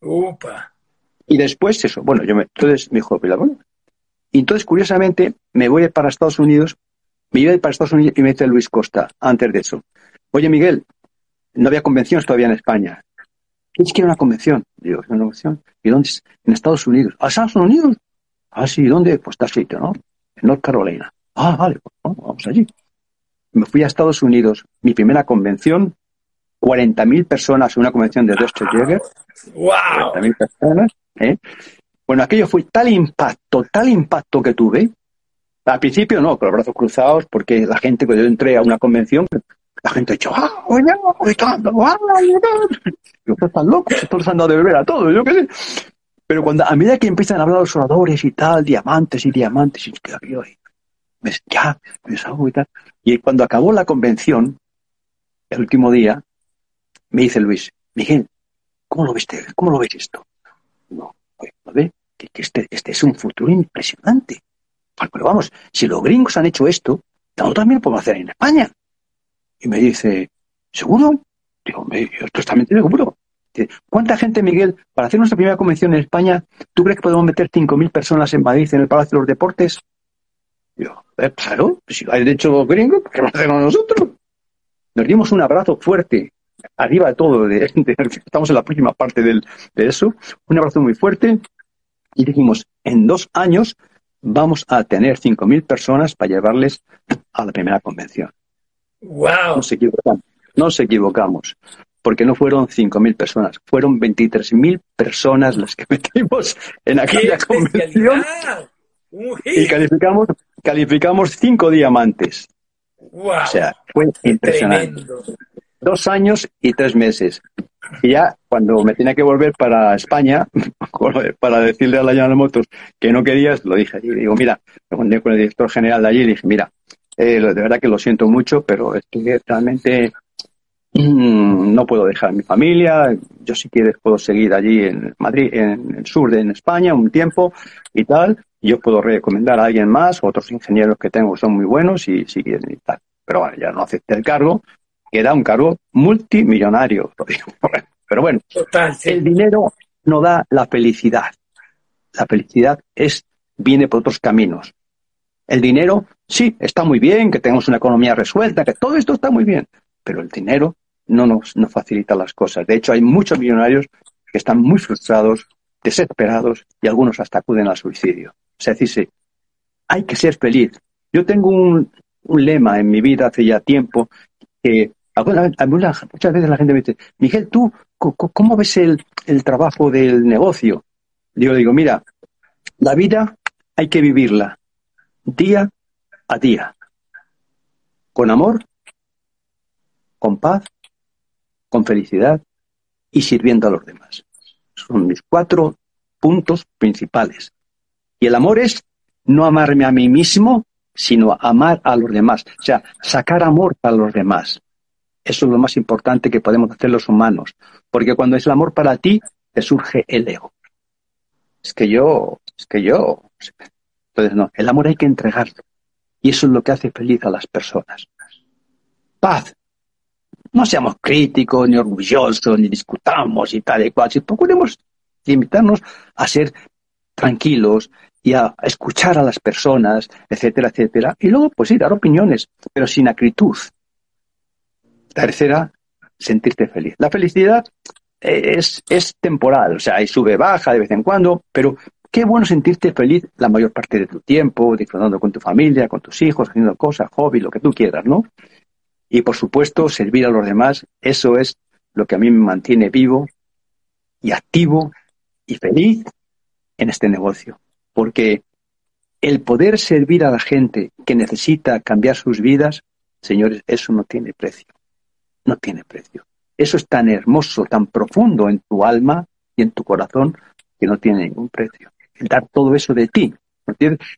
Upa. Y después eso, bueno, yo me, entonces me dijo, Pilar, bueno, y entonces, curiosamente, me voy para Estados Unidos, me iba para Estados Unidos y me dice Luis Costa, antes de eso. Oye, Miguel, no había convenciones todavía en España. ¿Quién quiere una convención? Digo, ¿una convención? ¿Y dónde? En Estados Unidos. ¿A Estados Unidos? Ah, sí, ¿dónde? Pues está sitio, ¿no? En North Carolina. Ah, vale, pues, vamos allí. Me fui a Estados Unidos, mi primera convención, 40.000 personas en una convención de Dusty Jäger. ¡Wow! 40.000 personas, ¿eh? Bueno, aquello fue tal impacto, tal impacto que tuve. Al principio no, con los brazos cruzados, porque la gente, cuando yo entré a una convención, la gente ha dicho, ¡ah, oye, gritando, ¡ah, Yo, están locos, están dando de beber a todos, yo qué sé. Pero cuando, a medida que empiezan a hablar los oradores y tal, diamantes y diamantes, y yo, ya, y tal. Y cuando acabó la convención, el último día, me dice Luis, Miguel, ¿cómo lo viste? ¿Cómo lo ves esto? Que, este, este es un futuro impresionante. Pero vamos, si los gringos han hecho esto, también lo podemos hacer en España. Y me dice, ¿seguro? Digo, yo totalmente seguro. ¿Cuánta gente, Miguel, para hacer nuestra primera convención en España, tú crees que podemos meter 5.000 personas en Madrid, en el Palacio de los Deportes? Digo, claro, pues si lo han hecho los gringos, ¿por qué lo hacemos nosotros? nos dimos un abrazo fuerte, arriba de todo, de, estamos en la próxima parte del, de eso, un abrazo muy fuerte y dijimos, en dos años vamos a tener 5.000 personas para llevarles a la primera convención. ¡Wow! Nos equivocamos, nos equivocamos porque no fueron 5.000 personas, fueron 23.000 personas las que metimos en aquella convención. Y calificamos, calificamos cinco diamantes. Wow, o sea, fue impresionante. Dos años y tres meses. Y ya cuando me tenía que volver para España, para decirle a la General Motors que no querías, lo dije allí. Digo, mira, me encontré con el director general de allí y dije, mira, eh, de verdad que lo siento mucho, pero estoy realmente mm, no puedo dejar mi familia. Yo si quieres puedo seguir allí en Madrid, en el sur de en España, un tiempo y tal. Yo puedo recomendar a alguien más, otros ingenieros que tengo son muy buenos y si quieren y tal. Pero bueno, ya no acepté el cargo, que era un cargo multimillonario. Pero bueno, el dinero no da la felicidad. La felicidad es viene por otros caminos. El dinero, sí, está muy bien, que tengamos una economía resuelta, que todo esto está muy bien, pero el dinero no nos no facilita las cosas. De hecho, hay muchos millonarios que están muy frustrados, desesperados y algunos hasta acuden al suicidio. O sea, decirse, hay que ser feliz. Yo tengo un, lema en mi vida hace ya tiempo que muchas veces la gente me dice, Miguel, ¿tú cómo ves el, el trabajo del negocio? Yo digo, mira, la vida hay que vivirla día a día, con amor, con paz, con felicidad y sirviendo a los demás. Son mis cuatro puntos principales. Y el amor es no amarme a mí mismo, sino amar a los demás. O sea, sacar amor para los demás. Eso es lo más importante que podemos hacer los humanos. Porque cuando es el amor para ti, te surge el ego. Es que yo, es que yo. Entonces, no, el amor hay que entregarlo. Y eso es lo que hace feliz a las personas. Paz. No seamos críticos, ni orgullosos, ni discutamos y tal y cual. Si procuremos limitarnos a ser tranquilos y a escuchar a las personas, etcétera, etcétera. Y luego, pues sí, dar opiniones, pero sin acritud. Tercera, sentirte feliz. La felicidad eh, es, es temporal, o sea, hay sube, baja de vez en cuando, pero qué bueno sentirte feliz la mayor parte de tu tiempo, disfrutando con tu familia, con tus hijos, haciendo cosas, hobby, lo que tú quieras, ¿no? Y por supuesto, servir a los demás, eso es lo que a mí me mantiene vivo y activo y feliz en este negocio. Porque el poder servir a la gente que necesita cambiar sus vidas, señores, eso no tiene precio. No tiene precio. Eso es tan hermoso, tan profundo en tu alma y en tu corazón que no tiene ningún precio. El dar todo eso de ti.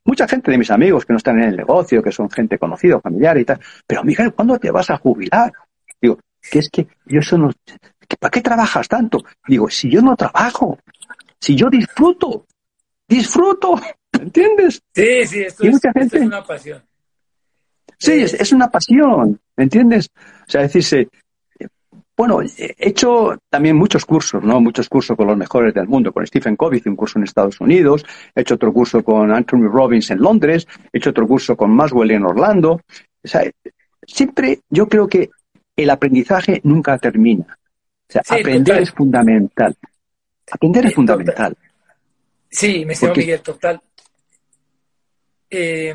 Mucha gente de mis amigos que no están en el negocio, que son gente conocida, familiar y tal, pero Miguel, ¿cuándo te vas a jubilar? Digo, que es que yo eso no, ¿para qué trabajas tanto? Digo, si yo no trabajo, si yo disfruto, disfruto, ¿entiendes? Sí, sí, esto, es, una pasión. Sí, es, es, una pasión, ¿entiendes? O sea, decirse, bueno, he hecho también muchos cursos, ¿no? Muchos cursos con los mejores del mundo, con Stephen Covey, un curso en Estados Unidos, he hecho otro curso con Anthony Robbins en Londres, he hecho otro curso con Maswell en Orlando. O sea, siempre yo creo que el aprendizaje nunca termina. O sea, aprender es fundamental. Aprender es fundamental. Sí, me siento Miguel, total. Eh,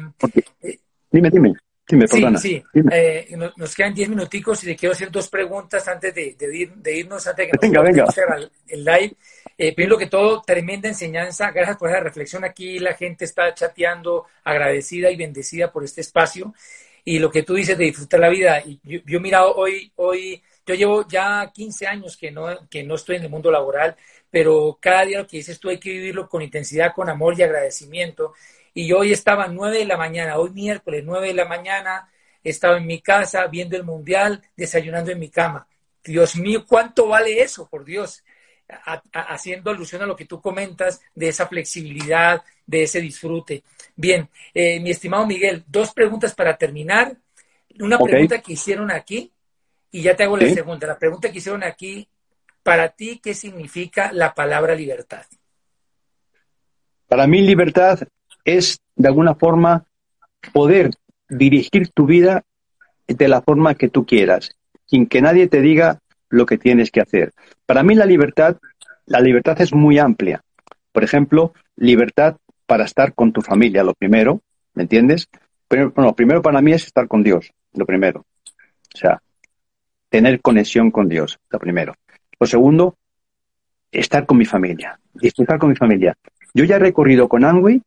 eh, dime, dime. Dime, sí, sí. Eh, nos, quedan diez minuticos y le quiero hacer dos preguntas antes de, irnos, antes de que venga, venga. el live. primero que todo, tremenda enseñanza. Gracias por esa reflexión aquí. La gente está chateando, agradecida y bendecida por este espacio. Y lo que tú dices de disfrutar la vida. Y yo, yo mirado hoy, hoy yo llevo ya 15 años que no, que no estoy en el mundo laboral, pero cada día lo que dices tú hay que vivirlo con intensidad, con amor y agradecimiento. Y yo hoy estaba a 9 de la mañana, hoy miércoles 9 de la mañana, estaba en mi casa viendo el mundial, desayunando en mi cama. Dios mío, ¿cuánto vale eso, por Dios? haciendo alusión a lo que tú comentas de esa flexibilidad, de ese disfrute. Bien, eh, mi estimado Miguel, dos preguntas para terminar. Una pregunta que hicieron aquí y ya te hago la segunda. La pregunta que hicieron aquí, para ti, ¿qué significa la palabra libertad? Para mí libertad es, de alguna forma, poder dirigir tu vida de la forma que tú quieras. sin que nadie te diga lo que tienes que hacer. Para mí la libertad, la libertad es muy amplia. Por ejemplo, libertad para estar con tu familia, lo primero, ¿me entiendes? Pero, bueno, primero para mí es estar con Dios, lo primero. O sea, tener conexión con Dios, lo primero. Lo segundo, estar con mi familia, disfrutar con mi familia. Yo ya he recorrido con Angui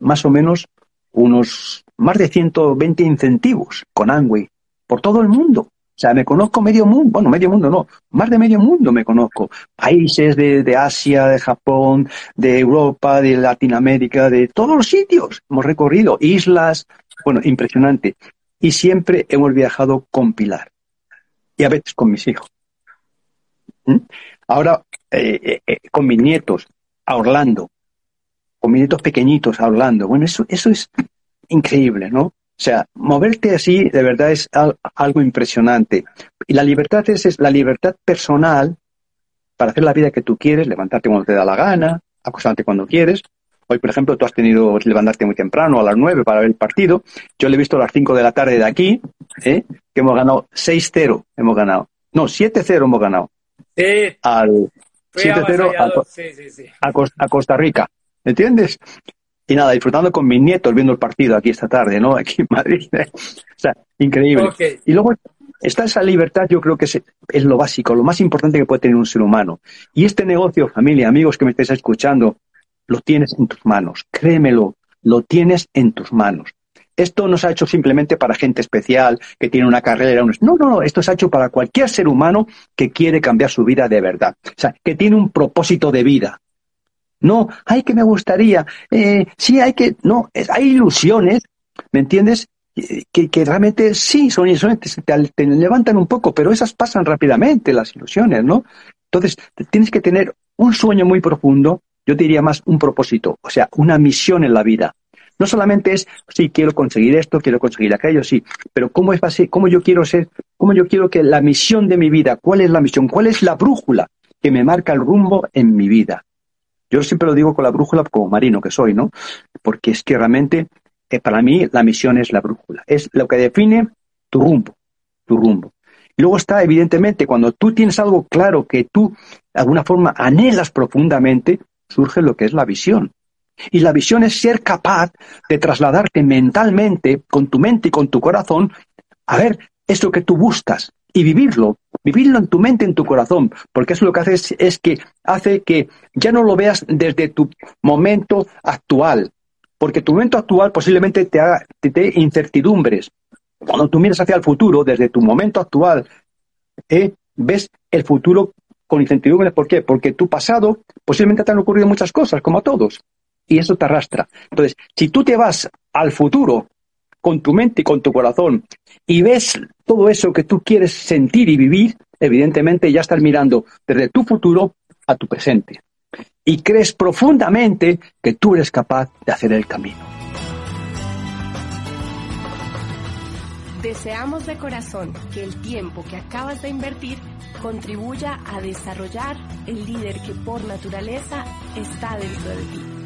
más o menos unos más de 120 incentivos con Angui por todo el mundo. O sea, me conozco medio mundo, bueno, medio mundo no, más de medio mundo me conozco. Países de, de, Asia, de Japón, de Europa, de Latinoamérica, de todos los sitios. Hemos recorrido islas, bueno, impresionante. Y siempre hemos viajado con Pilar. Y a veces con mis hijos. ¿Mm? Ahora, eh, eh, eh, con mis nietos, a Orlando. Con mis nietos pequeñitos a Orlando. Bueno, eso, eso es increíble, ¿no? O sea, moverte así de verdad es algo impresionante. Y la libertad es, es, la libertad personal para hacer la vida que tú quieres, levantarte cuando te da la gana, acostarte cuando quieres. Hoy, por ejemplo, tú has tenido que levantarte muy temprano, a las 9 para ver el partido. Yo le he visto a las 5 de la tarde de aquí, ¿eh? que hemos ganado 6-0, hemos ganado. No, 7-0 hemos ganado. Sí. Al 7-0 a, sí, sí, a Costa Rica. ¿Entiendes? y nada, disfrutando con mis nietos viendo el partido aquí esta tarde, ¿no? Aquí en Madrid. o sea, increíble. Okay. Y luego está esa libertad, yo creo que es, es, lo básico, lo más importante que puede tener un ser humano. Y este negocio, familia, amigos que me estáis escuchando, lo tienes en tus manos. Créemelo, lo tienes en tus manos. Esto no se ha hecho simplemente para gente especial que tiene una carrera. No, no, no. Esto se ha hecho para cualquier ser humano que quiere cambiar su vida de verdad. O sea, que tiene un propósito de vida. No, hay que me gustaría. Eh, sí, hay que. No, hay ilusiones, ¿me entiendes? Que, que realmente sí, son ilusiones, te, te, levantan un poco, pero esas pasan rápidamente, las ilusiones, ¿no? Entonces, tienes que tener un sueño muy profundo, yo diría más un propósito, o sea, una misión en la vida. No solamente es, sí, quiero conseguir esto, quiero conseguir aquello, sí, pero ¿cómo es así? ¿Cómo yo quiero ser? ¿Cómo yo quiero que la misión de mi vida, cuál es la misión? ¿Cuál es la brújula que me marca el rumbo en mi vida? Yo siempre lo digo con la brújula como marino que soy, ¿no? Porque es que realmente eh, para mí la misión es la brújula, es lo que define tu rumbo, tu rumbo. Y luego está, evidentemente, cuando tú tienes algo claro que tú de alguna forma anhelas profundamente, surge lo que es la visión. Y la visión es ser capaz de trasladarte mentalmente, con tu mente y con tu corazón, a ver eso que tú buscas y vivirlo, vivirlo en tu mente, en tu corazón, porque eso lo que hace es, que hace que ya no lo veas desde tu momento actual, porque tu momento actual posiblemente te haga te incertidumbres. Cuando tú miras hacia el futuro, desde tu momento actual, eh, ves el futuro con incertidumbres. ¿Por qué? Porque tu pasado posiblemente te han ocurrido muchas cosas, como a todos, y eso te arrastra. Entonces, si tú te vas al futuro con tu mente y con tu corazón y ves todo eso que tú quieres sentir y vivir, evidentemente ya estás mirando desde tu futuro a tu presente. Y crees profundamente que tú eres capaz de hacer el camino. Deseamos de corazón que el tiempo que acabas de invertir contribuya a desarrollar el líder que por naturaleza está dentro de ti.